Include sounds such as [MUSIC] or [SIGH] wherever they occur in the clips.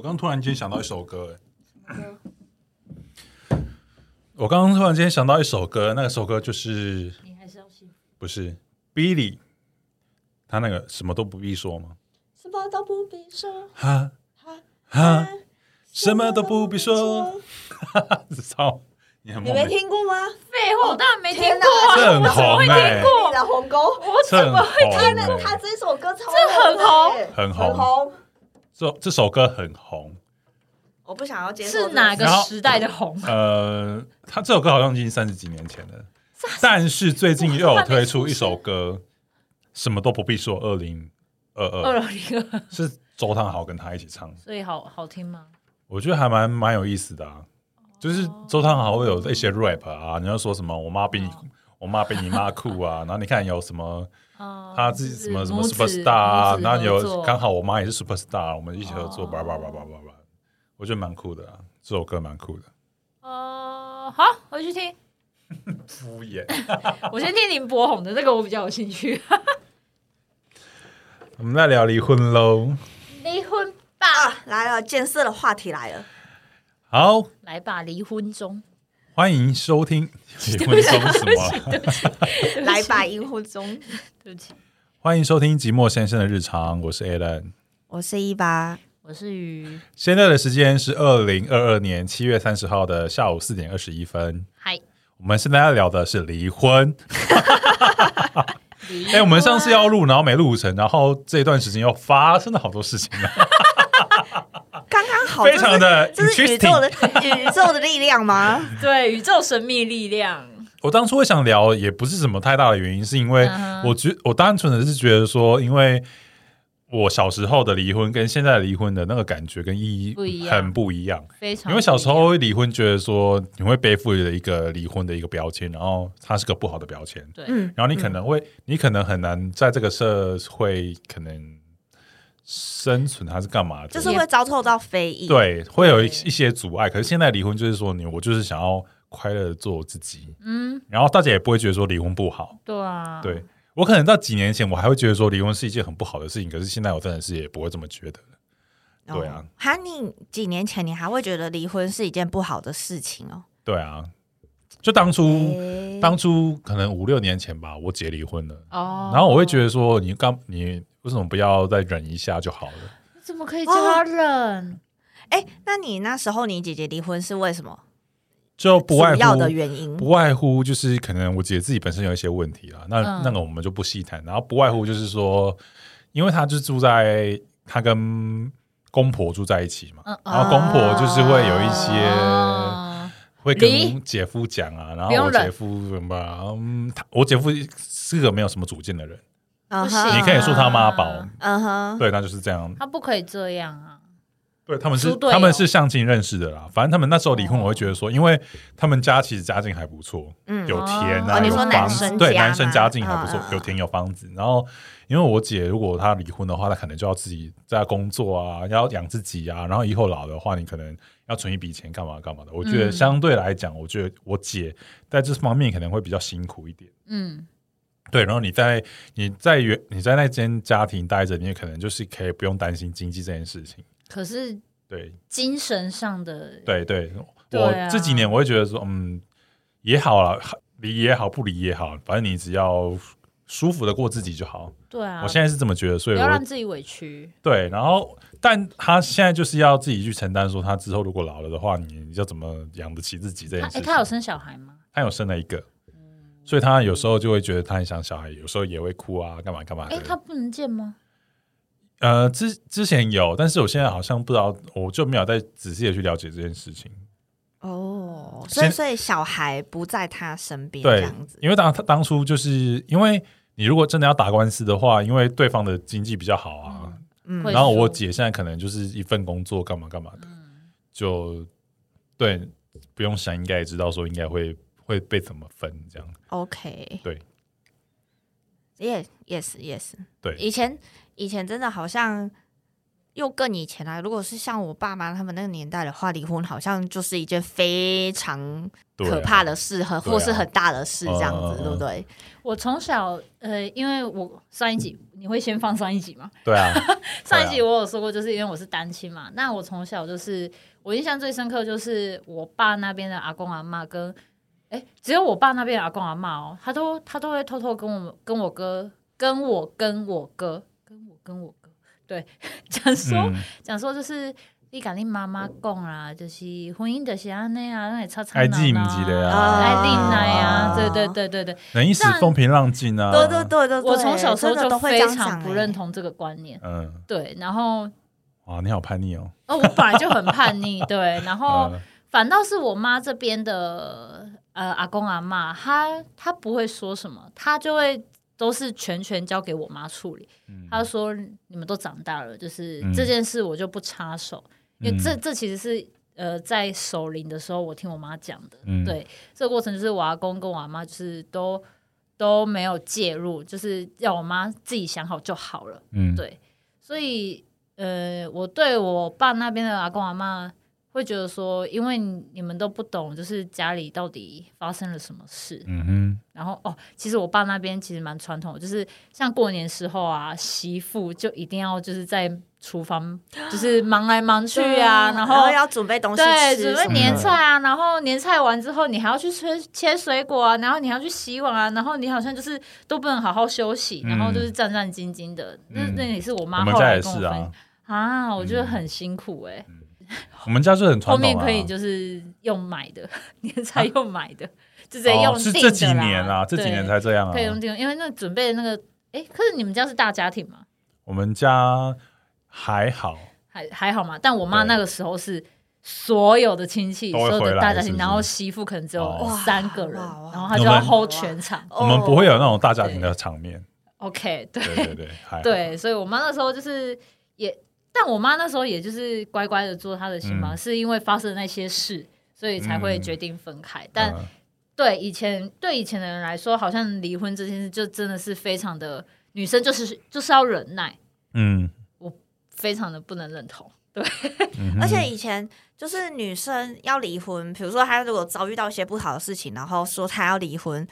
我刚突然间想到一首歌，我刚刚突然间想到一首歌，那个首歌就是你还是要幸福。不是 Billy，他那个什么都不必说吗？什么都不必说，哈哈哈，什么都不必说，[LAUGHS] 操，你很你没听过吗？废话，我当然没听过。啊，这很我怎么会红欸。听过？你的红沟，这很红他的欸。他这首歌超这很红。欸。很红。很红。这这首歌很红，我不想要接受是哪个然后时代的红？呃，他这首歌好像已经三十几年前了，但是最近又有推出一首歌，什么都不必说，二零二二二零二，是周汤豪跟他一起唱，所以好好听吗？我觉得还蛮蛮有意思的啊。就是周汤豪会有一些 rap 啊，你要说什么我妈比你我妈比你妈酷啊，然后你看有什么哦他自己什么什么 superstar 啊，然后有刚好我妈也是 superstar，我们一起合作，哦叭叭叭叭叭叭，我觉得蛮酷的啊，这首歌蛮酷的。哦，好，回去听。敷衍。[LAUGHS] 我先听林柏宏的，这个我比较有兴趣。[LAUGHS] 我们来聊离婚喽。离婚吧，啊，来了，见色的话题来了。好，来吧，离婚中。欢迎收听离婚中什么？来吧，萤火中，对不起，欢迎收听寂寞先生的日常，我是 Alan。我是一八，我是鱼。现在的时间是二零二二年七月三十号的下午四点二十一分。嗨，我们现在要聊的是离婚。[LAUGHS] 离哎、我们上次要录，然后没录成，然后这一段时间又发生了好多事情好，非常的这是宇宙。的 [LAUGHS] 宇宙的力量吗？[LAUGHS] 对宇宙神秘力量，我当初会想聊，也不是什么太大的原因，是因为我觉我单纯的是觉得说，因为我小时候的离婚跟现在离婚的那个感觉跟意义不一样。很不一样。非常因为小时候离婚，觉得说你会背负着一个离婚的一个标签，然后它是个不好的标签，对，嗯，然后你可能会，你可能很难在这个社会可能生存还是干嘛的，就是会遭受到非议。，对，会有一一些阻碍。可是现在离婚就是说你，我就是想要快乐的做我自己，嗯，然后大家也不会觉得说离婚不好。对啊，对。我可能到几年前我还会觉得说离婚是一件很不好的事情，可是现在我真的是也不会这么觉得。了。对啊，哈，你几年前你还会觉得离婚是一件不好的事情哦？对啊，就当初、诶。当初可能五六年前吧，我姐离婚了，哦，然后我会觉得说你刚你为什么不要再忍一下就好了？你怎么可以叫他忍？哎，那你那时候你姐姐离婚是为什么？就不外主要的乎原因不外乎就是可能我姐自己本身有一些问题啦，那、嗯那个我们就不细谈。然后不外乎就是说，因为她就住在她跟公婆住在一起嘛，嗯然后公婆就是会有一些。哦会离跟姐夫讲啊，然后我姐夫什么啊，嗯，他我姐夫是个没有什么主见的人，嗯不行哼你可以说他妈宝，嗯哼，对，那就是这样。他不可以这样啊！对，他们是猪队友他们是相亲认识的啦。反正他们那时候离婚，哦我会觉得说，因为他们家其实家境还不错，嗯有田啊，哦你有说男房子，对，家男生嘛家境还不错嗯，嗯有田有房子。然后，因为我姐如果她离婚的话，她可能就要自己在工作啊，要养自己啊，然后以后老的话，你可能要存一笔钱干嘛干嘛的。我觉得嗯相对来讲，我觉得我姐在这方面可能会比较辛苦一点。嗯，对，然后你在你在原你在那间家庭待着，你也可能就是可以不用担心经济这件事情。可是对，精神上的对对，对啊我这几年我会觉得说，嗯，也好了，离也好，不离也好，反正你只要舒服的过自己就好。对啊，我现在是这么觉得，所以不要让自己委屈。对，然后但他现在就是要自己去承担，说他之后如果老了的话，你要怎么养得起自己这件事情。他有生小孩吗？他有生了一个，所以他有时候就会觉得他很想小孩，有时候也会哭啊，干嘛干嘛的。哎，他不能见吗？呃，之之前有，但是我现在好像不知道，我就没有再仔细的去了解这件事情。哦，所以所以小孩不在他身边这对样子，，因为当他当初就是因为你如果真的要打官司的话，因为对方的经济比较好啊，嗯会然后我姐现在可能就是一份工作干嘛干嘛的，就对不用想，应该也知道说应该会会被怎么分这样。，OK，对，yes yes yes，对。以前以前真的好像又更以前来，如果是像我爸妈他们那个年代的话，离婚好像就是一件非常可怕的事，和啊或是很大的事，这样子，对不对？我从小呃，因为我上一集你会先放上一集吗？对啊，[LAUGHS] 上一集我有说过，就是因为我是单亲嘛，那我从小就是我印象最深刻就是我爸那边的阿公阿妈跟，哎，只有我爸那边的阿公阿妈哦，他都他都会偷偷跟我们跟我哥跟我跟我哥跟我跟我哥对 [LAUGHS] 讲说嗯，讲说就是。你甲你妈妈讲啦，就是婚姻的是安尼啊，那吵吵闹爱记唔闹记得啊啊，爱啊对对对对对，能一时风平浪静啊，对对对对对，我从小时候就非常不欸认同这个观念，嗯，对，然后哇，你好叛逆哦，哦，我本来就很叛逆，对，然 [LAUGHS] 后嗯反倒是我妈这边的呃阿公阿妈，他他不会说什么，他就会都是全权交给我妈处理。嗯。他说你们都长大了，就是嗯。这件事我就不插手，因为这嗯。这其实是呃在守灵的时候我听我妈讲的，嗯。对，这个过程就是我阿公跟我阿妈就是都都没有介入，就是要我妈自己想好就好了。嗯，对，所以呃，我对我爸那边的阿公阿妈会觉得说，因为你们都不懂，就是家里到底发生了什么事。嗯哼，然后哦，其实我爸那边其实蛮传统的，就是像过年时候啊，媳妇就一定要就是在厨房就是忙来忙去啊，然后要准备东西对，吃准备年菜啊，然后年菜完之后，你还要去切切水果啊，然后你还要去洗碗啊，然后你好像就是都不能好好休息，然后就是战战兢兢的。那、嗯。那也是我妈后来跟我分啊，啊，我觉得很辛苦哎、[LAUGHS] 我们家是很传统啊，后面可以就是用买的 [LAUGHS] 年才用买的，就直接用哦是这几年啊，这几年才这样啊。可以，用订的，因为那准备的那个，哎，可是你们家是大家庭吗？我们家还好，还还好嘛，但我妈那个时候是所有的亲戚，所有的大家庭，是是？然后媳妇可能只有哦。三个人，然后她就要 hold 全场。哦。我们不会有那种大家庭的场面，OK，对。对对对，还好，对，所以我妈那时候就是也，但我妈那时候也就是乖乖的做她的心嘛，嗯。是因为发生那些事，所以才会嗯。决定分开。但嗯。对以前对以前的人来说，好像离婚这件事就真的是非常的女生就是就是要忍耐，嗯，我非常的不能认同。嗯。[LAUGHS] 而且以前就是女生要离婚，比如说她如果遭遇到一些不好的事情，然后说她要离婚，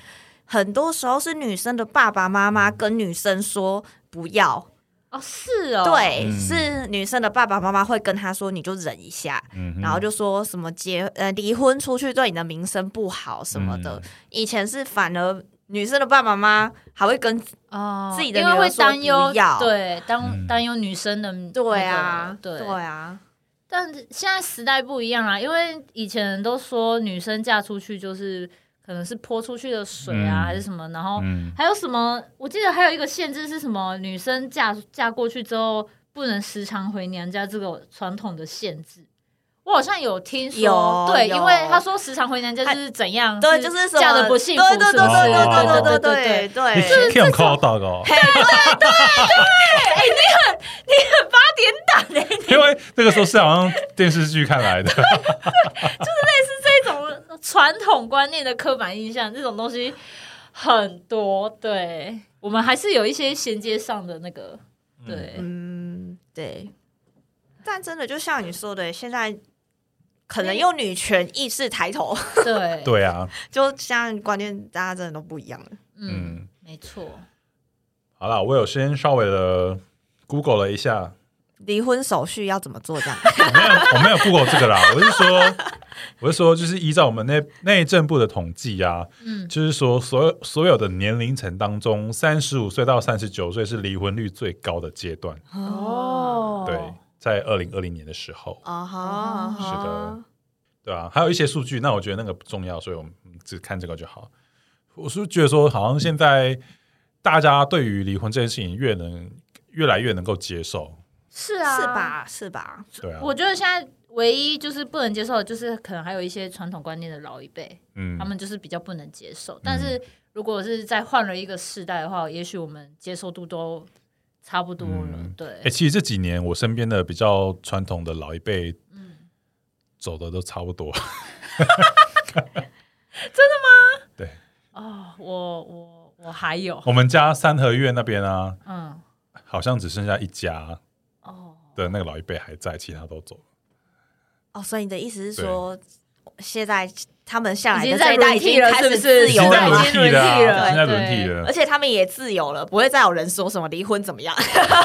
很多时候是女生的爸爸妈妈跟女生说不要，哦，是哦，对，嗯。是女生的爸爸妈妈会跟她说你就忍一下，嗯哼。然后就说什么结呃离婚出去对你的名声不好什么的。嗯。以前是反而女生的爸爸妈妈还会跟哦，自己的因为会女儿说担忧不要，对担嗯。担忧女生的那对个啊，对。对啊，但现在时代不一样啊，因为以前人都说女生嫁出去就是可能是泼出去的水啊，嗯还是什么，然后嗯还有什么？我记得还有一个限制是什么？女生嫁嫁过去之后不能时常回娘家，这个传统的限制。我好像有听说，对，因为他说时常回娘家就是怎样，对，就是嫁的不幸福，对对对是不是对对对对对对对你对。可以靠到哦，打嘞，因为那个时候是好像电视剧看来的，[LAUGHS] 这种传统观念的刻板印象，这种东西很多。对我们还是有一些衔接上的那个，对，嗯，对。但真的就像你说的，现在可能用女权意识抬头，对，[LAUGHS] 对啊，就像观念大家真的都不一样了。嗯嗯，没错。好了，我有先稍微的 Google 了一下，离婚手续要怎么做？这样？[LAUGHS] 我没有我没有 Google 这个啦，[LAUGHS] 我是说，我是说，就是依照我们内内政部的统计啊，嗯。就是说所有所有的年龄层当中，三十五岁到三十九岁是离婚率最高的阶段。哦。对，在二零二零年的时候，啊哈，是的，对啊，还有一些数据，那我觉得那个不重要，所以我们只看这个就好。我是觉得说，好像现在大家对于离婚这件事情越能越来越能够接受，是啊，是？吧？是吧？对啊，我觉得现在唯一就是不能接受的，就是可能还有一些传统观念的老一辈，嗯他们就是比较不能接受。但是如果是再换了一个世代的话，也许我们接受度都差不多了。嗯对哎、，其实这几年我身边的比较传统的老一辈，嗯走的都差不多。[LAUGHS] 真的吗对，哦，我我我还有，我们家三合院那边啊，嗯，好像只剩下一家。哦，的那个老一辈还在，其他都走了。哦，所以你的意思是说，现在他们下来的这一代已轮替了，经开始是不是？自由了？已经轮替了啊，替了，现在轮替了而。且他们也自由了，不会再有人说什么离婚怎么样，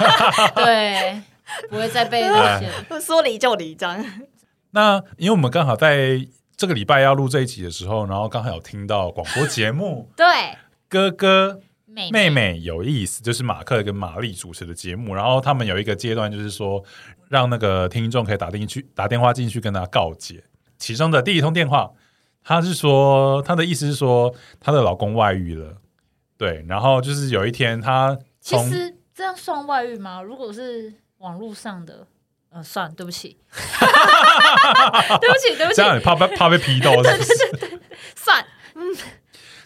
[LAUGHS] 对，不会再被那些。[LAUGHS] 说离就离这样。那因为我们刚好在这个礼拜要录这一集的时候，然后刚好有听到广播节目对，哥哥妹妹妹有意思，就是马克跟玛丽主持的节目，然后他们有一个阶段就是说，让那个听众可以打进去打电话进去跟他告解。其中的第一通电话，他是说他的意思是说她的老公外遇了，对，然后就是有一天她其实这样算外遇吗？如果是网络上的，呃，算，对不起，[LAUGHS] 对不起，对不起这，样你怕被怕被批斗是不是？算，嗯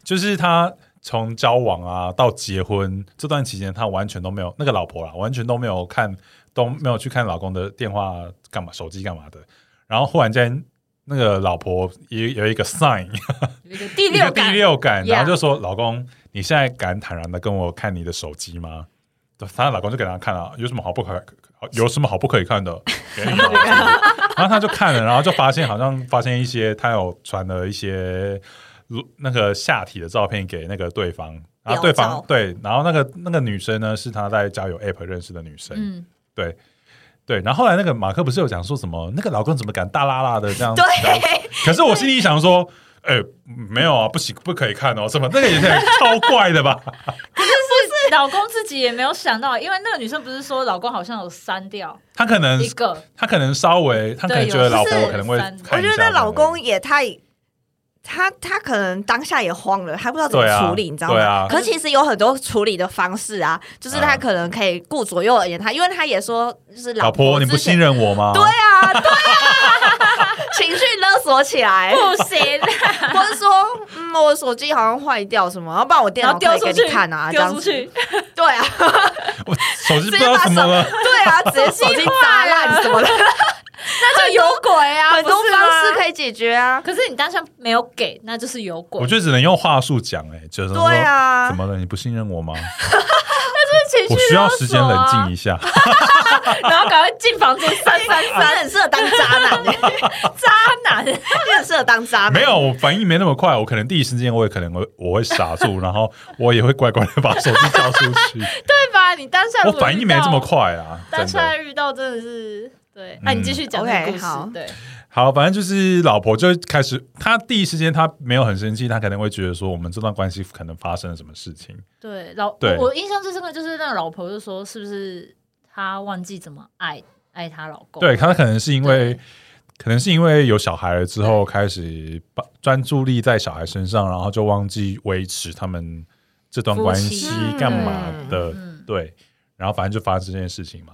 就是他从交往啊到结婚这段期间，他完全都没有那个老婆啦，完全都没有看，都没有去看老公的电话干嘛、手机干嘛的。然后忽然间，那个老婆也有一个 sign，有一个第六感，然后就说：“老公，你现在敢坦然的跟我看你的手机吗？”她老公就给她看了，有什么好不可有什么好不可以看的？[LAUGHS] 然后她就看了，然后就发现好像发现一些，她有传了一些那个下体的照片给那个对方，然后对方对，然后那个那个女生呢是她在交友 app 认识的女生，嗯，对。对，然后后来那个马克不是有讲说什么，那个老公怎么敢大拉拉的这样？对，[LAUGHS] 可是我心里想说，哎、没有啊，不行，不可以看哦，什么那个也是超怪的吧？[LAUGHS] 是老公自己也没有想到，因为那个女生不是说老公好像有删掉他可能一个，他可能稍微，他可能对觉得老婆可能会我觉得那老公也太。他他可能当下也慌了，他不知道怎么处理，你知道吗？对啊可其实有很多处理的方式啊，就是他嗯可能可以顾左右而言他，因为他也说就是老婆，你不信任我吗？对啊，对啊，[LAUGHS] 情绪勒索起来，不行，或者说，嗯，我手机好像坏掉什么，要不然我电脑丢出去你看啊，这样子。丢出去，对啊，我手机不知道怎么了，对啊，直接手机砸烂什么的，[LAUGHS] 那就有鬼啊，很多方式可以解决啊。可是你当下没有给，那就是有鬼。我觉得只能用话术讲，哎，就是说对啊怎么了？你不信任我吗？[LAUGHS] 情绪我需要时间冷静一一下。[LAUGHS] 然后赶快进房间三三你三，很适合当渣男，你 [LAUGHS] 渣男，很适合当渣男。没有，我反应没那么快，我可能第一时间我也可能会我会傻住，然后我也会乖乖的把手机交出去。对吧？你当下我反应没这么，快啊，当。下遇到真的是对。那你继续讲这个 OK，故事好，对，好，反正就是老婆就开始，她第一时间她没有很生气，她可能会觉得说我们这段关系可能发生了什么事情。对，老对我我印象最深刻就是那个老婆就说，是不是她忘记怎么爱爱她老公？对，她可能是因为可能是因为有小孩了之后，开始把专注力在小孩身上，然后就忘记维持他们这段关系干嘛的。嗯，对，然后反正就发生这件事情嘛。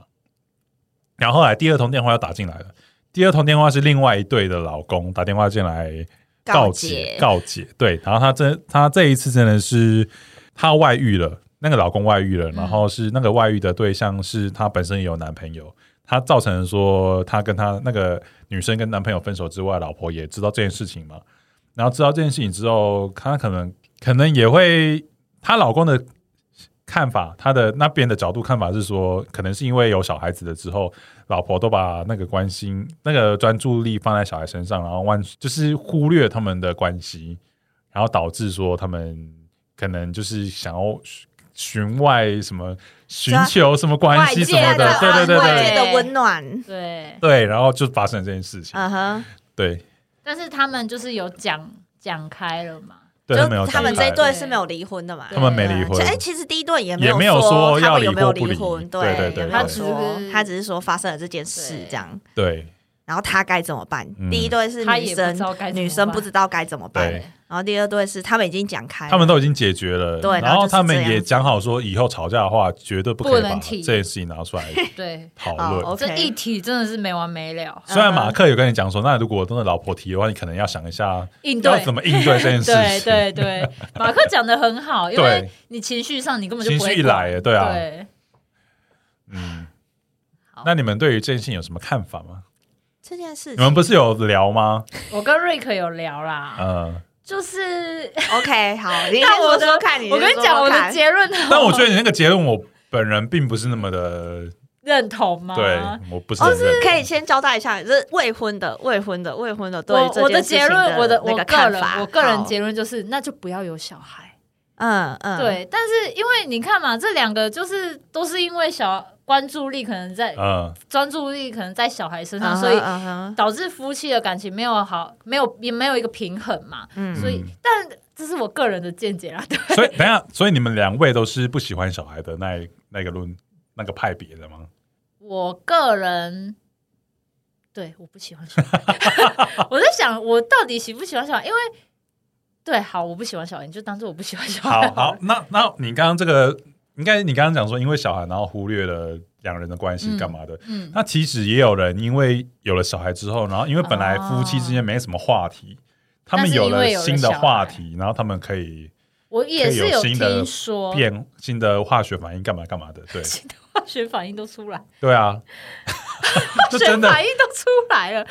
然后后来第二通电话又打进来了，第二通电话是另外一对的老公打电话进来告解解，告解，对，然后他真他这一次真的是他外遇了，那个老公外遇了，然后是那个外遇的对象是他本身也有男朋友，他造成说他跟他那个女生跟男朋友分手之外，老婆也知道这件事情嘛，然后知道这件事情之后，他可能可能也会她老公的看法，他的那边的角度看法是说，可能是因为有小孩子了之后，老婆都把那个关心、那个专注力放在小孩身上，然后忘就是忽略他们的关系，然后导致说他们可能就是想要寻外什么寻求什么关系什么的，对对对对。外界的温暖，对，对，然后就发生了这件事情，嗯哼，对。但是他们就是有讲讲开了嘛，对，他们有就他们这一对是没有离婚的嘛？他们没离婚。哎，其实第一对也也没有说他们有没有离婚，对对对他只是他只是说发生了这件事这样，对然后他该怎么办嗯？第一对是女生女生不知道该怎么办，然后第二对是他们已经讲开，他们都已经解决了，对然然后他们也子讲好说，以后吵架的话，绝对不可以把这不能提件事情拿出来 [LAUGHS] 对，[LAUGHS] 讨论。这一题真的是没完没了，虽然马克有跟你讲说，那如果真的老婆提的话，你可能要想一下应对要怎。么应对这件事 [LAUGHS] 对情。对对，马克讲的很好，因为你情绪上你根本就情不会管绪一来了，对啊，对，嗯。那你们对于这件事情有什么看法吗？这件事情，你们不是有聊吗？我跟瑞克有聊啦，嗯，就是，[LAUGHS] OK 好，你先但我的说说看，你我跟你讲，我的结结论，但我觉得你那个结论，我本人并不是那么的认同吗？对，我不是可以先交代一下，就是未婚的、未婚的、未婚的对我我的结论，我的我那个个人，我个人结论就是，那就不要有小孩。嗯嗯，对，但是因为你看嘛，这两个就是都是因为小关注力可能在嗯，专注力可能在小孩身上，所以导致夫妻的感情没有好，没有也没有一个平衡嘛。嗯所以嗯，但这是我个人的见解啦。对，所以等下，所以你们两位都是不喜欢小孩的那一那个论那个派别的吗？我个人。对，我不喜欢小孩。[LAUGHS] 我在想，我到底喜不喜欢小孩？因为，对，好，我不喜欢小孩，你就当做我不喜欢小孩。好好，那那你刚刚这个，应该你刚刚讲说，因为小孩，然后忽略了两人的关系嗯干嘛的？嗯，那其实也有人因为有了小孩之后，然后因为本来夫妻之间没什么话题，他们有了新的话题，然后他们可以我也是有新的听说，变新的化学反应干嘛干嘛的。对。新的化学反应都出来，对啊，[LAUGHS] 这化学反应都出来了。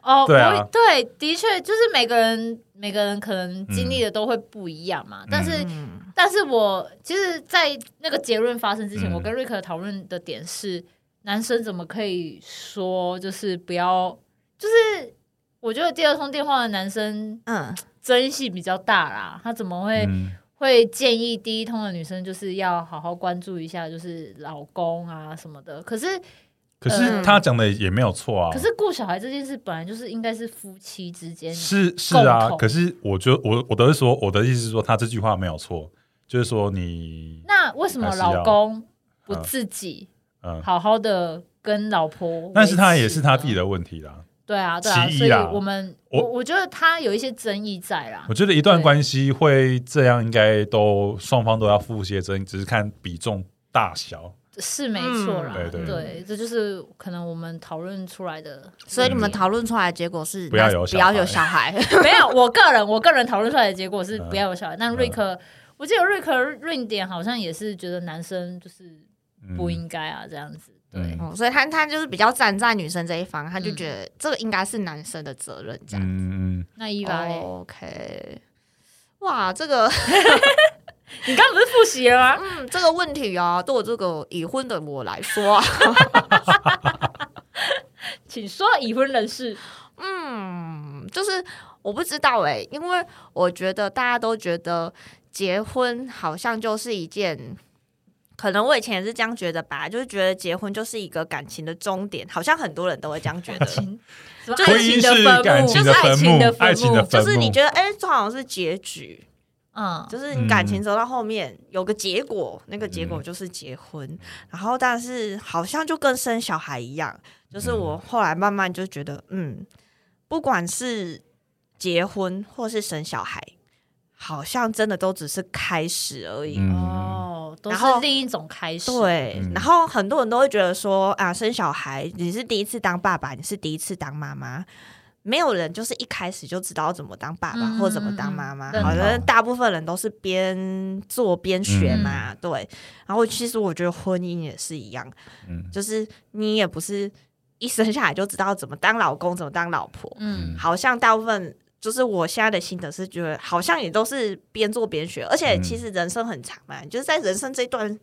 哦，对啊。对，的确就是每个人每个人可能经历的都会不一样嘛。但是，嗯但是我其实，在那个结论发生之前，嗯我跟瑞克讨论的点是，男生怎么可以说就是不要，就是我觉得第二通电话的男生嗯争议性比较大啦，他怎么会？嗯会建议第一通的女生就是要好好关注一下，就是老公啊什么的。可是，可是他讲的也没有错啊。可是顾小孩这件事本来就是应该是夫妻之间，是是啊可是我觉得我我的是说，我的意思是说，他这句话没有错，就是说你那为什么老公不嗯自己嗯，好好的跟老婆？但是他也是他自己。的问题啦。对啊，对啊，所以我们我我我觉得他有一些争议在啦我。觉得一段对关系会这样，应该都双方都要负一些责任，只是看比重大小。是没错啦，嗯对对对，这就是可能我们讨论出来的。所以你们讨论出来的结果是不要有小不要有孩小孩，[LAUGHS] 没有，我个人我个人讨论出来的结果是嗯不要有小孩。那瑞克，我记得瑞克瑞典好像也是觉得男生就是嗯不应该啊，这样子。对，所以他他就是比较站在女生这一方，他就嗯觉得这个应该是男生的责任，这样。子嗯，那伊娃嘞，OK，哇，这个 [LAUGHS] 你刚不是复习了吗？嗯，这个问题啊，对我这个已婚的我来说啊，[LAUGHS] 请说已婚人士。[LAUGHS] 嗯，就是我不知道哎、因为我觉得大家都觉得结婚好像就是一件。可能我以前也是这样觉得吧，就是觉得结婚就是一个感情的终点，好像很多人都会这样觉得。爱情的坟墓，就是爱的坟墓情的，爱情的。坟墓，就是你觉得，哎、这好像是结局，嗯，就是你感情走到后面、有个结果，那个结果就是结婚。然后，但是好像就跟生小孩一样，就是我后来慢慢就觉得，嗯，不管是结婚或是生小孩，好像真的都只是开始而已。嗯，哦，都是然后另一种开始。对，嗯。然后很多人都会觉得说啊，生小孩你是第一次当爸爸，你是第一次当妈妈，没有人就是一开始就知道怎么当爸爸、嗯或怎么当妈妈，好。像大部分人都是边做边学嘛，对。然后其实我觉得婚姻也是一样，嗯。就是你也不是一生下来就知道怎么当老公，怎么当老婆，嗯，好像大部分。就是我现在的心得是觉得，好像也都是边做边学，而且嗯。其实人生很长嘛，就是在人生这一段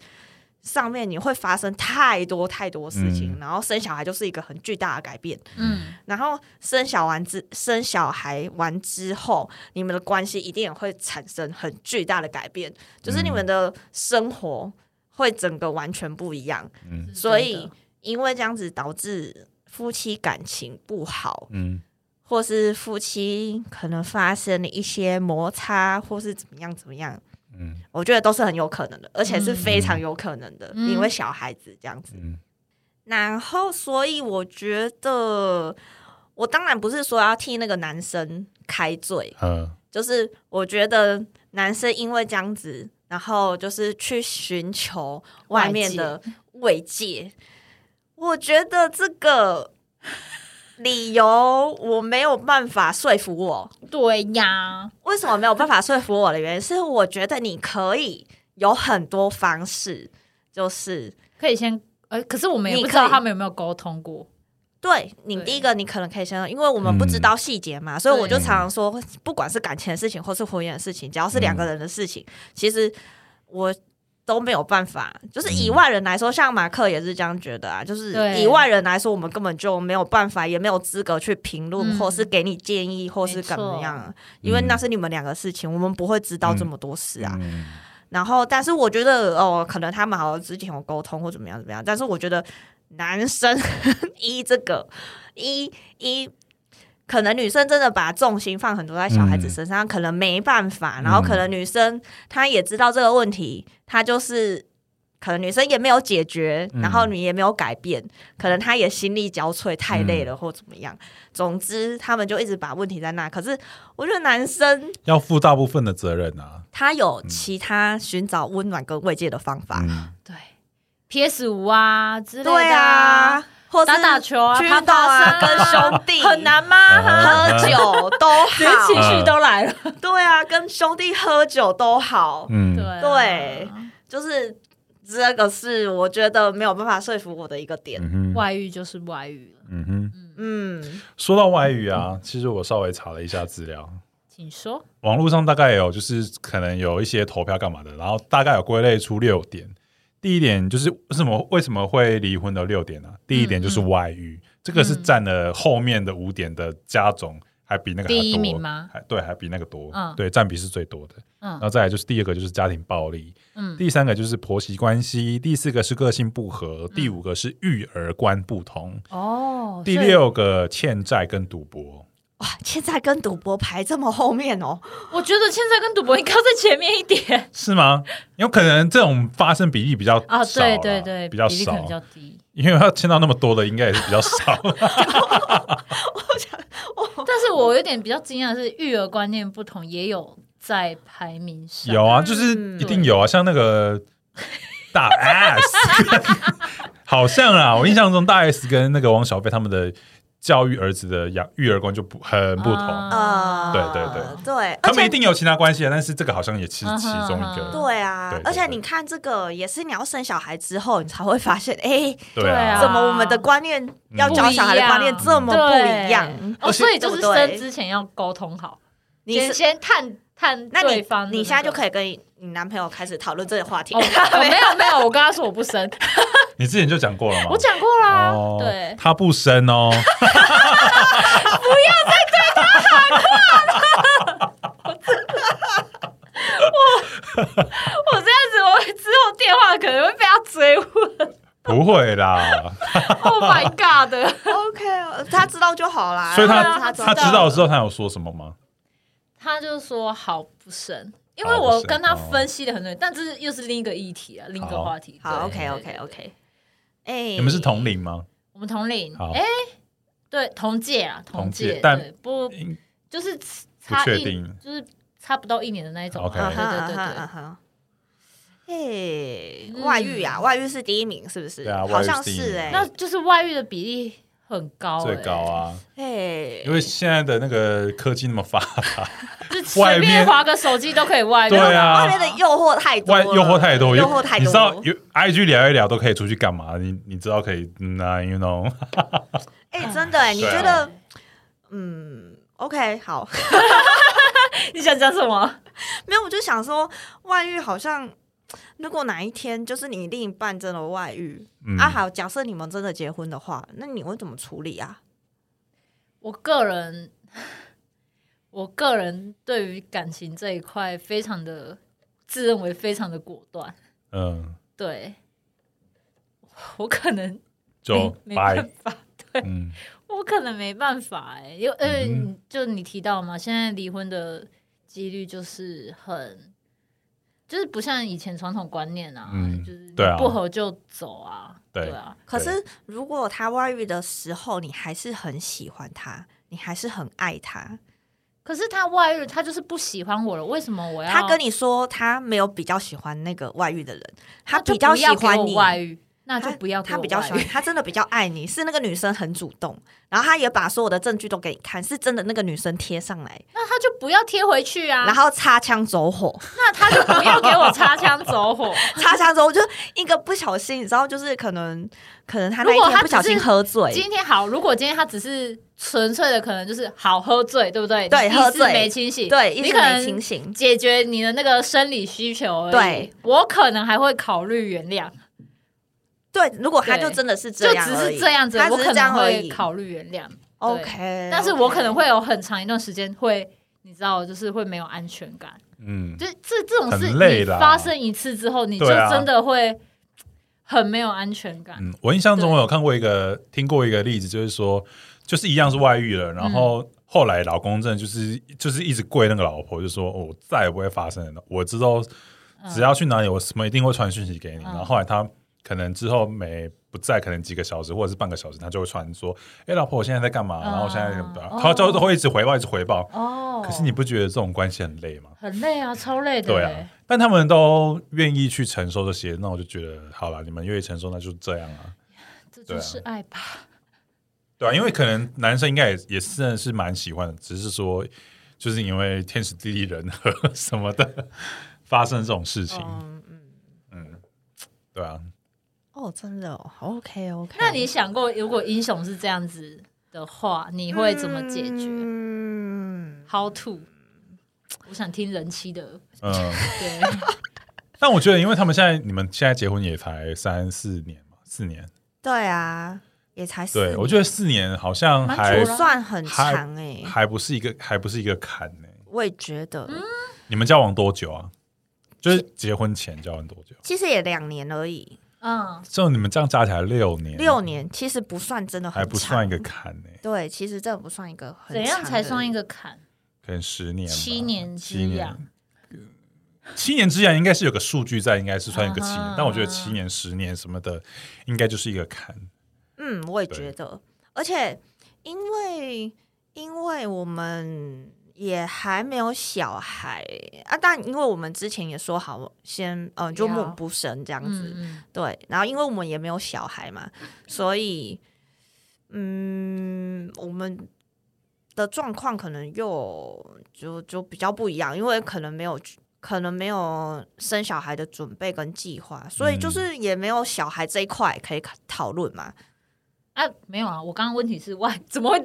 上面，你会发生太多太多事情，嗯。然后生小孩就是一个很巨大的改变，嗯，然后生小完之生小孩完之后，你们的关系一定也会产生很巨大的改变，就是你们的生活会整个完全不一样，嗯。所以因为这样子导致夫妻感情不好，嗯或是夫妻可能发生了一些摩擦，或是怎么样怎么样，嗯。我觉得都是很有可能的，而且是非常有可能的，嗯。因为小孩子这样子。嗯。然后，所以我觉得，我当然不是说要替那个男生开罪，嗯。就是我觉得男生因为这样子，然后就是去寻求外面的慰藉，我觉得这个理由我没有办法说服我。对呀，为什么没有办法说服我的原因是，我觉得你可以有很多方式，就是可以先，呃，可是我们也你不知道他们有没有沟通过。对你第一个，你可能可以先，因为我们不知道细节嘛，所以我就常常说，不管是感情的事情或是婚姻的事情，只要是两个人的事情，其实我都没有办法。就是以外人来说，像马克也是这样觉得啊。就是以外人来说，我们根本就没有办法，也没有资格去评论，嗯或是给你建议，或是怎么样，因为那是你们两个事情，我们不会知道这么多事啊。嗯然后，但是我觉得哦，可能他们好像之前有沟通或怎么样怎么样，但是我觉得男生 [LAUGHS] 一这个一一。可能女生真的把重心放很多在小孩子身上，可能没办法。然后可能女生她也知道这个问题，她就是可能女生也没有解决，嗯然后你也没有改变，可能她也心力交瘁，太累了或怎么样。总之，他们就一直把问题在那。可是我觉得男生要负大部分的责任啊。他有其他寻找温暖跟慰藉的方法。嗯，对，PS 五啊之类的对啊，或打打球啊，去爬运动啊，爬山跟兄弟很难吗？啊喝酒都好情好。绪都来了。对啊，跟兄弟喝酒都好，嗯，对就是这个是我觉得没有办法说服我的一个点。嗯，外遇就是外遇了，嗯哼。嗯，说到外遇啊，其实我稍微查了一下资料，请说。网络上大概有就是可能有一些投票干嘛的，然后大概有归类出六点。第一点就是为什么为什么会离婚的六点呢、第一点就是外遇，这个是占了后面的五点的加总，还比那个还多。第一名吗？还对，还比那个多，嗯。对，占比是最多的。嗯。然后再来就是第二个就是家庭暴力，嗯。第三个就是婆媳关系，第四个是个性不合，第五个是育儿观不同，哦，第六个欠债跟赌博。哇，欠债跟赌博排这么后面哦，我觉得欠债跟赌博应该要在前面一点是吗？有可能这种发生比例比较啊，对对对，比较少比较低。因为要签到那么多的，应该也是比较少。[LAUGHS] 但是我有点比较惊讶的是，育儿观念不同也有在排名上。有啊，就是一定有啊，像那个大 [LAUGHS] S，[LAUGHS] 好像啊，我印象中大 S 跟那个王小菲他们的教育儿子的养育儿观就不很不同，啊。呃，对对对。对，他们一定有其他关系啊，但是这个好像也是其中一嗯个，哼对啊而且你看这个也是你要生小孩之后，你才会发现，哎，对啊，怎么我们的观念要教小孩的观念这么不一样？哦，所以就是生之前要沟通好，你先先探探那你对方的你现在就。可以跟你男朋友开始讨论这个话题。哦。[LAUGHS] 哦没有没有，我跟他说我不生，你之前就讲过了吗？我讲过啦，哦对，他不生哦，不要再对他讲了我真的，我我这样子，我之后电话可能会被他追问。不会啦，Oh my god！OK，他知道就好啦。所以他他他知道之后，他有说什么吗？他就说好不生，因为我跟他哦分析的很对，但这是又是另一个议题啊，另一个好话题。好对，OK OK OK。哎，你们是同龄吗？我们同龄好，哎，对，同届啊，同届届，但不就是差一确定就是差不到一年的那一种啊。OK 对对对对啊哈啊。哈嘿，嗯外遇啊，外遇是第一名，是不是？对啊好像是哎。那就是外遇的比例很高，最哎高啊，嘿，因为现在的那个科技那么发达，[LAUGHS] 就随便划个手机都可以外遇。对啊外面的诱惑太多，外诱惑太多，诱惑太多。你知道有 IG 聊一聊都可以出去干嘛？你你知道可以，嗯啊，you know，[LAUGHS] 哎，真的 [LAUGHS] 哎，你觉得？嗯，OK，好，你想讲什么？没有，我就想说，外遇好像，如果哪一天就是你另一半真的外遇嗯。啊，好，假设你们真的结婚的话，那你会怎么处理啊？我个人，我个人对于感情这一块非常的自认为非常的果断。嗯，对，我可能就没办，法，嗯，我可能没办法哎、因为呃，嗯就你提到嘛，现在离婚的几率就是很，就是不像以前传统观念啊，嗯就是不合就走啊，对啊，可是如果他外遇的时候，你还是很喜欢他，你还是很爱他，可是他外遇，他就是不喜欢我了，为什么我要？他跟你说他没有比较喜欢那个外遇的人，他比较喜不要给我欢你，外遇，那就不要他比较喜欢，他真的比较爱你，是那个女生很主动，然后他也把所有的证据都给你看，是真的那个女生贴上来，那他就不要贴回去啊。然后擦枪走火，那他就不要给我擦枪走火。[LAUGHS] 擦枪走火就一个不小心，你知道，就是可能可能他那一如果他天不小心喝醉，今天好，如果今天他只是纯粹的，可能就是好喝醉，对不对？对喝醉没清醒，对，一直没你可能清醒，解决你的那个生理需求而已。对，我可能还会考虑原谅，对，如果他就真的是就只这样就只，是这样子，他只是我可能会考虑原谅。OK，但是我可能会有很长一段时间会，你知道，就是会没有安全感。嗯，就这这种事，发生一次之后，你就真的会很没有安全感。嗯，我印象中我有看过一个，听过一个例子，就是说，就是一样是外遇了，然后后来老公真的就是就是一直跪那个老婆，就说、哦我再也不会发生了，我知道只要去哪里，我什么一定会传讯息给你。嗯。然后后来他可能之后每不在，可能几个小时或者是半个小时，他就会传说，哎，老婆，我现在在干嘛？嗯然后现在他就会一直回报，一直回报。哦，可是你不觉得这种关系很累吗？很累啊，超累的。对啊，但他们都愿意去承受这些，那我就觉得好了，你们愿意承受，那就这样啊。这就是爱吧。对啊，因为可能男生应该也也是真的是蛮喜欢的，只是说就是因为天时地利人和什么的发生这种事情，嗯嗯，嗯，对啊，哦，真的哦，OK OK，那你想过，如果英雄是这样子的话，你会怎么解决、嗯，h o w to？我想听人妻的，嗯，[LAUGHS] 对，[LAUGHS] 但我觉得，因为他们现在你们现在结婚也才三四年嘛，四年，对啊，也才四对年我觉得四年好像蛮还不算很还长哎，还不是一个还不是一个坎呢、我也觉得，嗯你们交往多久啊？就是结婚前交往多久？其实也两年而已，嗯，就你们这样加起来六年，六年其实不算真的很还不算一个坎呢、对，其实这不算一个很怎样才算一个？坎？可能十年吧，七年七年。七年之痒应该是有个数据在，应该是算一个七年，啊但我觉得七年、十年什么的，应该就是一个坎。嗯，我也觉得，而且因为因为我们也还没有小孩啊，但因为我们之前也说好先呃就不要默不生这样子，嗯对，然后因为我们也没有小孩嘛，所以嗯，我们的状况可能又就就比较不一样，因为可能没有。可能没有生小孩的准备跟计划，所以就嗯是也没有小孩这一块可以讨论嘛。啊，没有啊，我刚刚问题是外怎么会？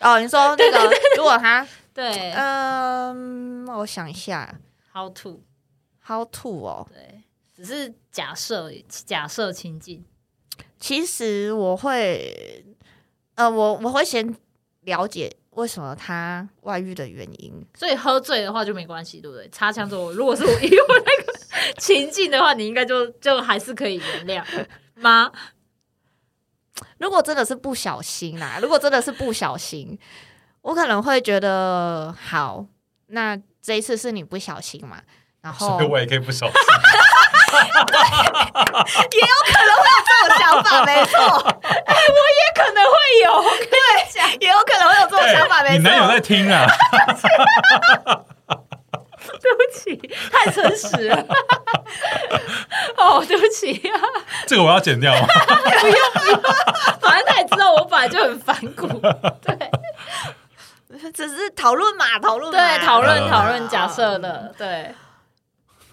哦，你说那个，如果他，对、嗯，我想一下 h o w to？，how to 哦，对，只是假设假设情境，其实我会，呃，我我会先了解为什么他外遇的原因。所以喝醉的话就没关系，对不对？擦枪走火，如果是我 [LAUGHS] 以我那个情境的话，你应该就就还是可以原谅吗？[TSK] 如果真的是不小心啦，[LAUGHS] 如果真的是不小心，我可能会觉得好，那这一次是你不小心嘛，然后所以我也可以不小心。[LAUGHS] 这种想法 [LAUGHS] 没错，哎，我也可能会有，我跟你讲，也有可能会有这种想法没错你男友在。听啊？对不起，太诚实了。[LAUGHS] 哦，对不起。啊，这个我要剪掉吗？[LAUGHS] 反正他也知道我本来就很反骨，对。[LAUGHS] 只是讨论嘛，讨论嘛。对，讨论嗯。讨论假设的，对，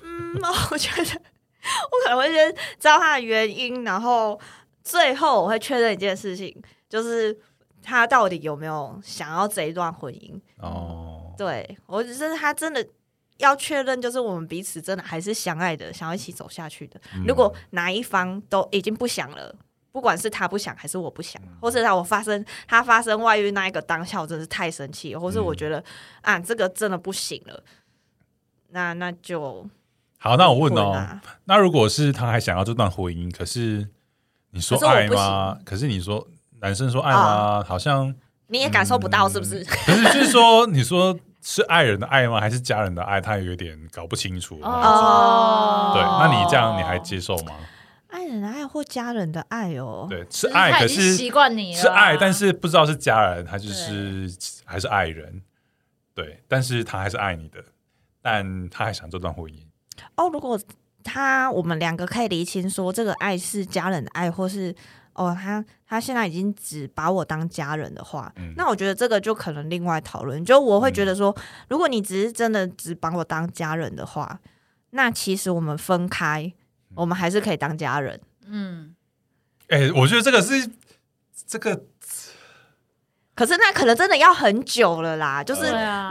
嗯，我觉得我可能会先知道他的原因，然后最后我会确认一件事情，就是他到底有没有想要这一段婚姻。哦，对我只是他真的要确认，就是我们彼此真的还是相爱的，想要一起走下去的。嗯如果哪一方都已经不想了。不管是他不想还是我不想，嗯或者他我发生他发生外遇那一个当下，我真的是太生气了，或是我嗯觉得、啊这个真的不行了，那那就好，那我问哦，啊那如果是他还想要这段婚姻，可是你说爱吗？可是你说男生说爱吗？好像你也感受不到是不是？可是就是说，你说是爱人的爱吗？还是家人的爱？他有点搞不清楚。哦对，那你这样你还接受吗？爱人的爱或家人的爱哦，对，是爱，可是习惯你了，是爱，但是不知道是家人，他就是还是爱人。对，但是他还是爱你的，但他还想这段婚姻。哦，如果他我们两个可以厘清说，这个爱是家人的爱，或是哦，他他现在已经只把我当家人的话，嗯那我觉得这个就可能另外讨论。就我会觉得说，如果你只是真的只把我当家人的话，那其实我们分开，我们还是可以当家人。嗯，哎、我觉得这个是这个可是那可能真的要很久了啦，就是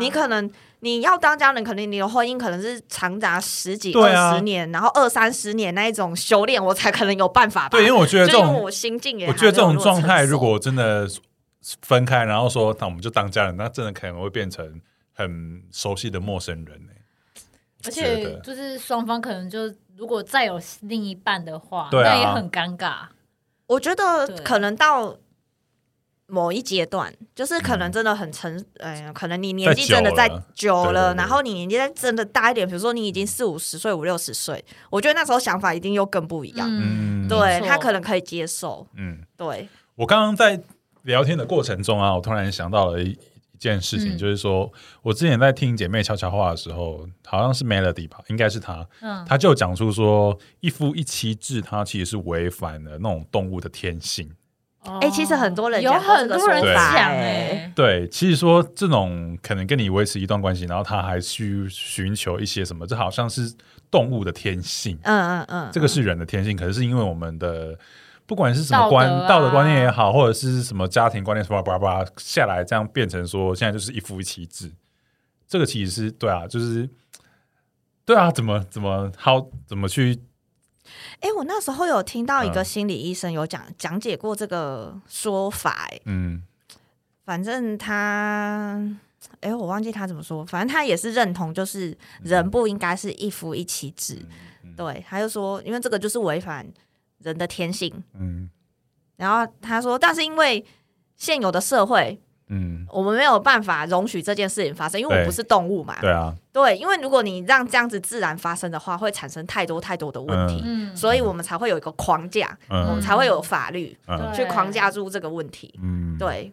你可能你要当家人，肯定你的婚姻可能是长达十几、二十年，然后二三十年那一种修炼，我才可能有办法吧。对，因为我觉得这种我心境也我觉得这种状态，如果真的分开，然后说那我们就当家人，那真的可能会变成很熟悉的陌生人呢、而且就是双方可能就如果再有另一半的话，对啊那也很尴尬。我觉得可能到某一阶段，就是可能嗯。真的很成，哎、可能你年纪真的在再久了久了，对对对。然后你年纪再真的大一点，比如说你已经四五十岁、五六十岁，我觉得那时候想法一定又更不一样。嗯，嗯，对他可能可以接受，嗯，对，我刚刚在聊天的过程中啊，我突然想到了一一件事情，嗯。就是说我之前在听姐妹悄悄话的时候，好像是 Melody 吧，应该是她，嗯，她就讲出说一夫一妻制，它其实是违反了那种动物的天性。哎其实很多人有很多人讲哎哎，对，其实说这种可能跟你维持一段关系，然后他还去寻求一些什么，这好像是动物的天性，嗯嗯嗯，这个是人的天性，可是是因为我们的不管是什么道德观啊。道德观念也好，或者是什么家庭观念什么巴拉巴拉下来，这样变成说现在就是一夫一妻制，这个其实是对啊，就是对啊，怎么怎么好怎么去哎、我那时候有听到一个嗯。心理医生有讲讲解过这个说法、哎，嗯。反正他，哎、我忘记他怎么说，反正他也是认同，就是人不应该是一夫一妻制。嗯。对，他就说，因为这个就是违反人的天性。嗯。然后他说，但是因为现有的社会，嗯，我们没有办法容许这件事情发生，因为我们不是动物嘛。对啊，对，因为如果你让这样子自然发生的话，会产生太多太多的问题，嗯，所以我们才会有一个框架，我嗯们才会有法律嗯。去框架住这个问题。嗯，对，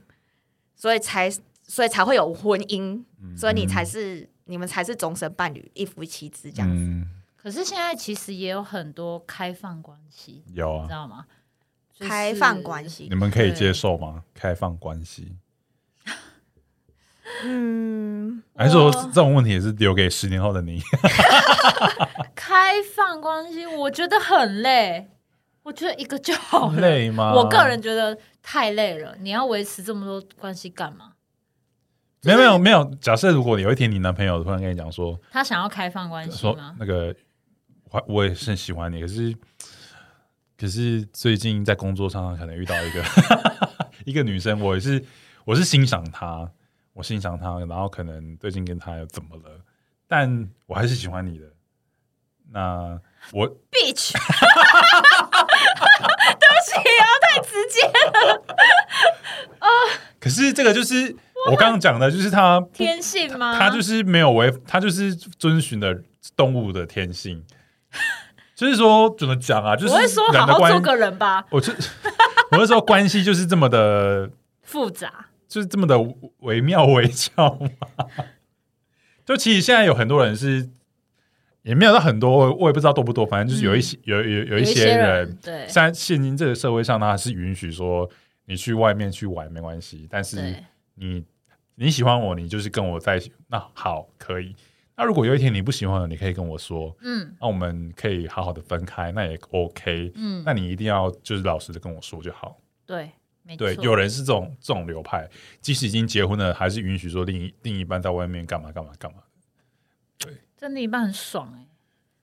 所以才所以才会有婚姻，嗯。所以你才是你们才是终身伴侣，一夫一妻制这样子。嗯。可是现在其实也有很多开放关系，有啊。你知，道吗？就是开放关系。你，们可以接受吗？开放关系，嗯，还是说我这种问题也是留给十年后的你？[LAUGHS] 开放关系，我觉得很累。我觉得一个就好了。累吗？我个人觉得太累了，你要维持这么多关系干嘛？没有没有没有。假设如果有一天你男朋友突然跟你讲说他想要开放关系说吗？那个我我也是很喜欢你，可是可是最近在工作上可能遇到一个 [LAUGHS] 一个女生，我也是我是欣赏她，我欣赏他，然后可能最近跟他又怎么了，但我还是喜欢你的。那我 bitch，[LAUGHS] 对不起啊，太直接了。可是这个就是我刚刚讲的，就是他天性吗？他就是没有违，他就是遵循的动物的天性。就是说，怎么讲啊？就是我会说好好做个人吧，我就 [LAUGHS] 我是说关系就是这么的，复杂。就是这么的惟妙惟肖嘛。[LAUGHS] 就其实现在有很多人是，也没有到很多，我我也不知道多不多，反正就是有一些、有有有有一些人，对现在现今这个社会上，他是允许说你去外面去玩没关系，但是，你你喜欢我，你就是跟我在一起，那好可以。那如果有一天你不喜欢了，你可以跟我说，嗯那我们可以好好的分开，那也 OK。嗯，那你一定要就是老实的跟我说就好。对，没对，有人是这种这种流派，即使已经结婚了，还是允许说另一另一半在外面干嘛干嘛干嘛。真另一半很爽哎、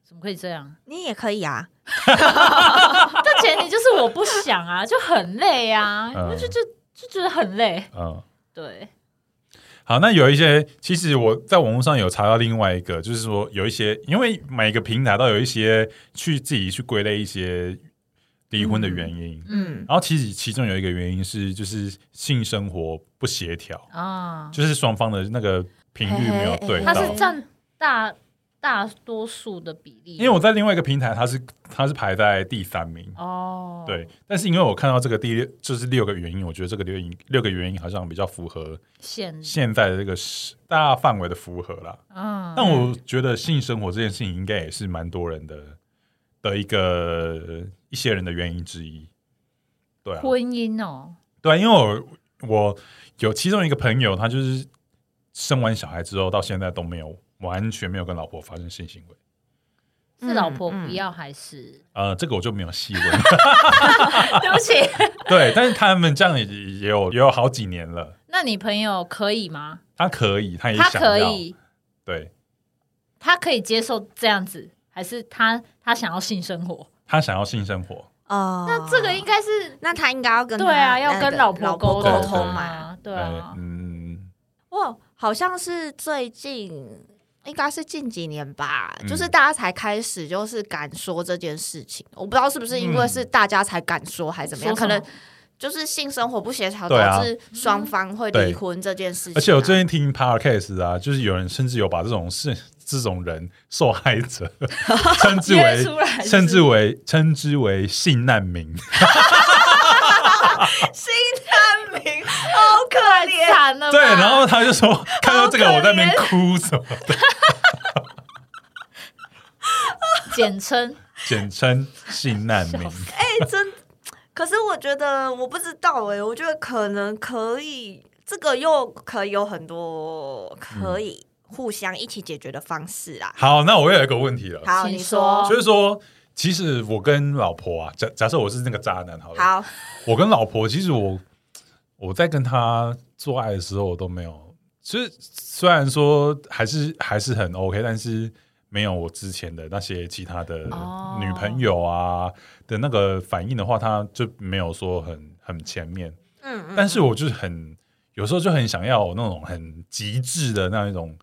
怎么可以这样？你也可以啊，但前提就是我不想啊，就很累啊，嗯就就就觉得很累。嗯，对，好，那有一些，其实我在网络上有查到另外一个，就是说有一些，因为每个平台都有一些去自己去归类一些离婚的原因，嗯。然后其实其中有一个原因是，就是性生活不协调，啊，就是双方的那个频率没有对它。是占大大多数的比例，因为我在另外一个平台，它是它是排在第三名，哦，对。但是因为我看到这个第六就是六个原因，我觉得这个六因六个原因好像比较符合现。现在的这个时大范围的符合啦。嗯，但我觉得性生活这件事情应该也是蛮多人的的一个一些人的原因之一。对啊，婚姻哦，对啊，因为我我有其中一个朋友，他就是生完小孩之后到现在都没有完全没有跟老婆发生性行为。是老婆嗯不要还是？呃，这个我就没有细问。[LAUGHS] 对不起，[LAUGHS] 对，但是他们这样也也有也有好几年了。那你朋友可以吗？他可以，他也他想要，可以，对他可以接受这样子，还是他他想要性生活？他想要性生活。哦，那这个应该是那他应该要跟对啊，要跟老婆沟沟通通嘛。对对啊，嗯，哇，好像是最近，应该是近几年吧，嗯就是大家才开始就是敢说这件事情。我不知道是不是因为是大家才敢说，还是怎么样？可能就是性生活不协调导致双方会离婚这件事情啊、而且我最近听 podcast 啊，就是有人甚至有把这种是这种人受害者称之约为称之为称之为性难民。[LAUGHS] 新难民好可太怜，惨了，对，然后他就说看到这个我在那边哭什么的，[LAUGHS] 简称简称性难民。哎、真。可是我觉得我不知道哎、我觉得可能可以，这个又可以有很多可以互相一起解决的方式啦。好，那我又有一个问题了，好，请你说。说。就是说，其实我跟老婆啊，假假设我是那个渣男好了，好，我跟老婆，其实我我在跟她做爱的时候，我都没有，其实虽然说还是还是很 OK，但是没有我之前的那些其他的哦。女朋友啊的那个反应的话，她就没有说很很前面，嗯嗯，但是我就是很有时候就很想要那种很极致的那一种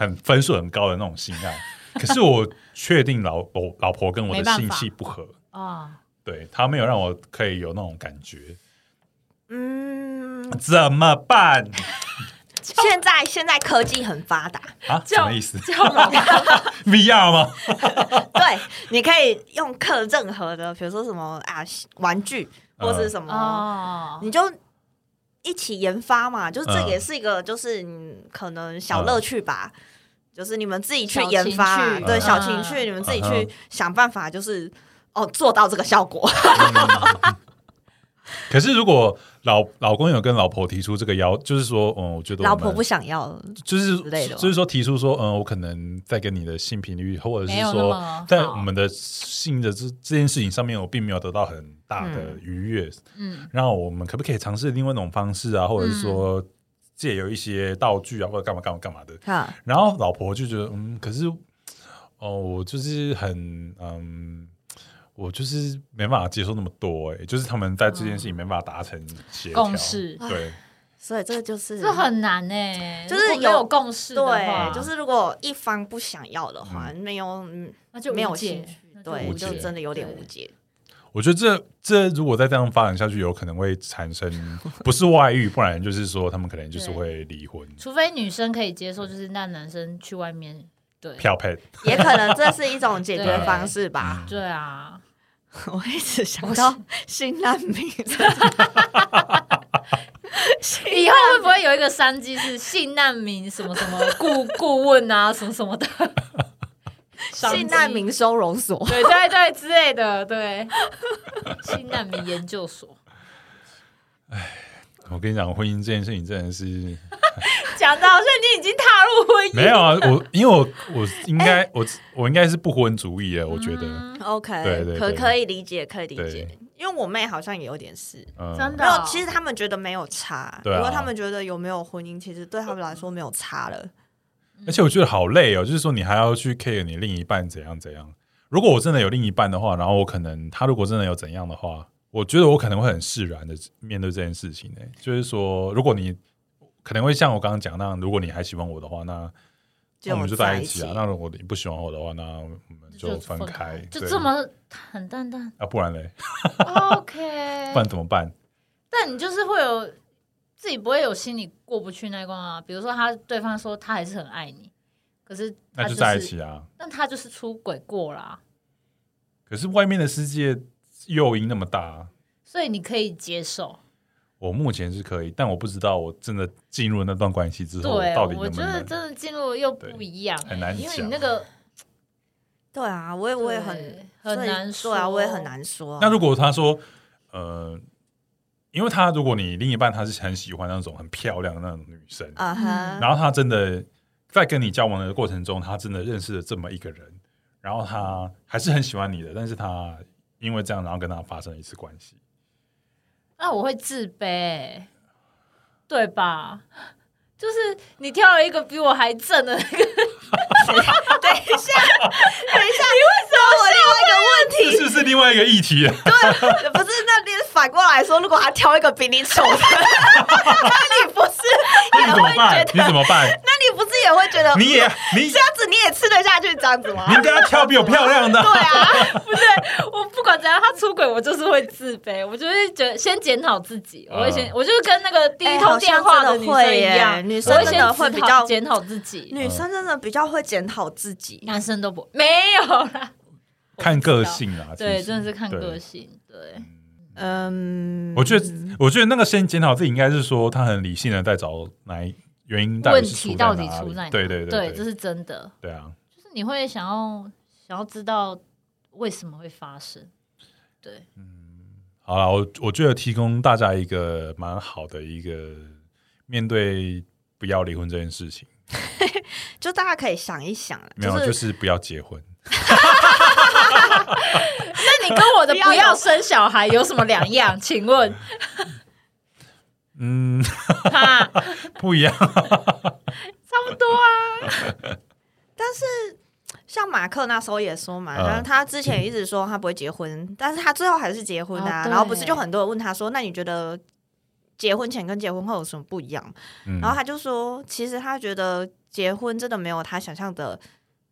很分数很高的那种性爱，可是我确定老我老婆跟我的性气不合。啊，对她没有让我可以有那种感觉，嗯，怎么办 [LAUGHS] 现在现在科技很发达，啊？什么意思？[LAUGHS] VR 吗？[LAUGHS] 对，你可以用刻任何的，比如说什么啊玩具或是什么，哦，你就一起研发嘛，就是这嗯。也是一个就是嗯可能小乐趣吧。就是你们自己去研发，趣对嗯小情趣，你们自己嗯去想办法，就是哦做到这个效果。[LAUGHS] [LAUGHS] 可是如果老老公有跟老婆提出这个要，就是说，嗯，我觉得我老婆不想要，就是之类的吗就是说提出说，嗯，我可能在跟你的性频率，或者是说在我们的性的这这件事情上面，我并没有得到很大的愉悦。嗯，然后我们可不可以尝试另外一种方式啊，或者是说借由一些道具啊，或者干嘛干嘛干嘛的？然后老婆就觉得，嗯，可是哦，我就是很嗯。我就是没办法接受那么多、欸，就是他们在这件事情没办法达成协调共识对，所以这个就是这很难呢，就是有有共识，对，就是如果一方不想要的话，没有嗯那就没有兴趣，对，就真的有点对无解。我觉得这这如果再这样发展下去，有可能会产生不是外遇，不然就是说他们可能就是会离婚。除非女生可以接受，就是那男生去外面，对漂配，也可能这是一种解决方式吧。对啊，[LAUGHS] 我一直想到新 [LAUGHS] 难民，以后会不会有一个商机是性难民什么什么顾顾问啊，什么什么的？商机。新难民收容所。对对对之类的，对，性难民研究所我跟你讲，婚姻这件事情真的是 [LAUGHS] 讲的好像你已经踏入婚姻，没有啊。我 [LAUGHS] 因为我我应该我我应该是不婚主义的，我觉得，嗯 OK，对对对可可以理解，可以理解。因为我妹好像也有点事，嗯，真的哦没有，其实他们觉得没有差。如果他们觉得有没有婚姻，其实对他们来说没有差了。而且我觉得好累哦，就是说你还要去 care 你另一半怎样怎样。如果我真的有另一半的话，然后我可能他如果真的有怎样的话，我觉得我可能会很释然的面对这件事情呢、就是说，如果你可能会像我刚刚讲那样，如果你还喜欢我的话，那那我们就在一起啊。那如果你不喜欢我的话，那我们就分开。对就这么很淡淡啊，不然嘞，，OK [LAUGHS] 不。然怎么办？但你就是会有自己不会有心里过不去那一关啊。比如说他对方说他还是很爱你，可是他那就在一起啊。但他就是出轨过啦，可是外面的世界诱因那么大，所以你可以接受。我目前是可以，但我不知道我真的进入那段关系之后，到底我能不能觉得真的进入又不一样、欸，很难因为你那个对啊，我也我也很对很难说。啊，我也很。难说。那如果他说，呃，因为他如果你另一半他是很喜欢那种很漂亮的那种女生，啊哈，然后他真的在跟你交往的过程中，他真的认识了这么一个人，然后他还是很喜欢你的，但是他因为这样，然后跟他发生一次关系，那我会自卑，对吧？就是你挑了一个比我还正的那个，[LAUGHS] 等一下，等一下，你为什么我另外一个问题这是不是另外一个议题对？不是，那你反过来说，如果他挑一个比你丑的，[LAUGHS] 那你不是你怎么也会办？觉得？你怎么办？那你不是也会觉得你也你这样子你也吃得下去这样子吗你？应该要挑比我漂亮的，对啊，[LAUGHS] 不对，我不管怎样，他出轨，我就是会自卑，我就会觉得先检讨自己，我会先，嗯我就是跟那个第一哎通电话的女生一样，女生真的会比较讨检讨自己，女生真的比较会检讨自己。男生都不没有啦，看个性啊，对，真的是看对个性，对，嗯，我觉得，我觉得那个先检讨自己，应该是说他很理性的在找哪一原因到底问是出题到底出在哪？对对对，对这是真的，对啊，就是你会想要想要知道为什么会发生，对，好了，我我觉得提供大家一个蛮好的一个面对不要离婚这件事情，[LAUGHS] 就大家可以想一想，没有是就是不要结婚。[LAUGHS] [LAUGHS] 跟我的不要生小孩有什么两样？[LAUGHS] 请问，嗯，[LAUGHS] 不一样，差不多啊，但是像马克那时候也说嘛，嗯然后他之前一直说他不会结婚，但是他最后还是结婚啊。哦然后不是就很多人问他说，那你觉得结婚前跟结婚后有什么不一样？嗯然后他就说，其实他觉得结婚真的没有他想象的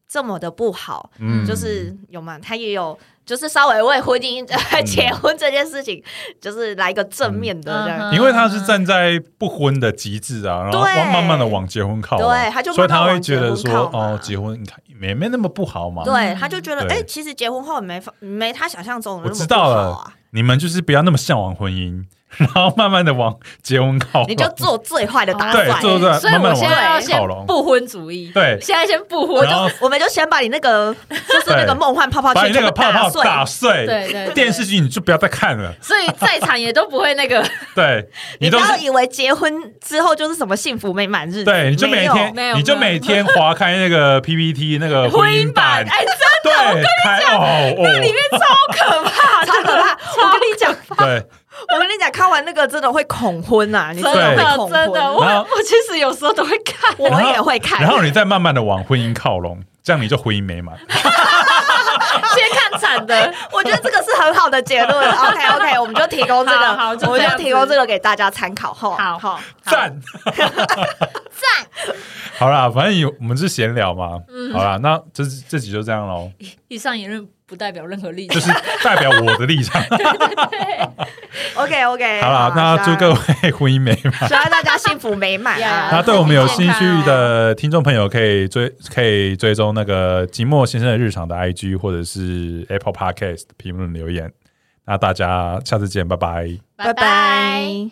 这么的不好，嗯。就是有嘛，他也有就是稍微为婚姻、结婚这件事情，就是来一个正面的这样。嗯。因为他是站在不婚的极致啊，然后往慢慢的往结婚靠啊，对他就所以他会觉得说，哦，结婚你看也没那么不好嘛。对，他就觉得，对。哎、其实结婚后没法没他想象中的我那么不好知道了。啊。，你们就是不要那么向往婚姻，[LAUGHS] 然后慢慢的往结婚靠拢。你就做最坏的打算。对做对所以我现在要先慢慢地往靠拢。不婚主义，对。现在先不婚，然后就我们就先把你那个 [LAUGHS] 就是那个对梦幻泡泡把你那全部个泡泡碎。打碎，对对对。电视剧你就不要再看了，所以在场也都不会那个，[LAUGHS] 对。你不要以为结婚之后就是什么幸福美满日子，对，你就每没有天没有。你就没有每天划开那个 PPT 那个婚姻版，哎，对，开哦哦，里面超可怕，[LAUGHS] 超可怕。我跟你讲，对，我跟你讲，看完那个真的会恐婚啊！你真的会真的，我我其实有时候都会看，我也会看。然后你再慢慢的往婚姻靠拢，这样你就婚姻美满。[LAUGHS] 惨的，[LAUGHS] 我觉得这个是很好的结论。[LAUGHS] OK OK，我们就提供这个，好好就我们就提供这个给大家参考。哈，好好，赞。[LAUGHS] 赞，好啦，反正有我们是闲聊嘛，嗯。好啦，那这这集就这样喽，以上言论不代表任何立场。就是代表我的立场。[LAUGHS] OK OK，好了，那祝各位婚姻美满。[LAUGHS] 希望大家幸福美满啊！那对我们有兴趣的听众朋友，可以追可以追踪那个寂寞先生的日常的 IG 或者是 Apple Podcast 评论留言。那大家下次见，拜拜。拜拜。